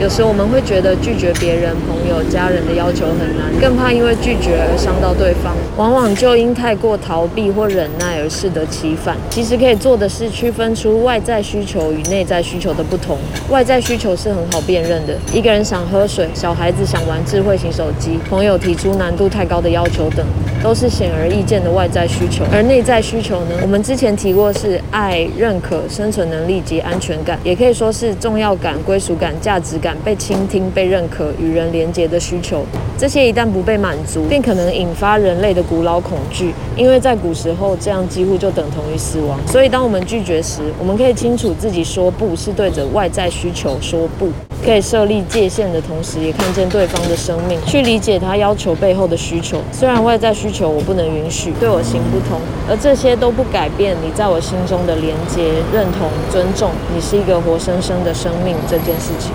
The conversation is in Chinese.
有时我们会觉得拒绝别人、朋友、家人的要求很难，更怕因为拒绝而伤到对方，往往就因太过逃避或忍耐而适得其反。其实可以做的是区分出外在需求与内在需求的不同。外在需求是很好辨认的，一个人想喝水，小孩子想玩智慧型手机，朋友提出难度太高的要求等，都是显而易见的外在需求。而内在需求呢？我们之前提过是爱、认可、生存能力及安全感，也可以说是重要感、归属感、价值感。被倾听、被认可、与人连结的需求，这些一旦不被满足，便可能引发人类的古老恐惧，因为在古时候，这样几乎就等同于死亡。所以，当我们拒绝时，我们可以清楚自己说不是对着外在需求说不，可以设立界限的同时，也看见对方的生命，去理解他要求背后的需求。虽然外在需求我不能允许，对我行不通，而这些都不改变你在我心中的连接、认同、尊重，你是一个活生生的生命这件事情。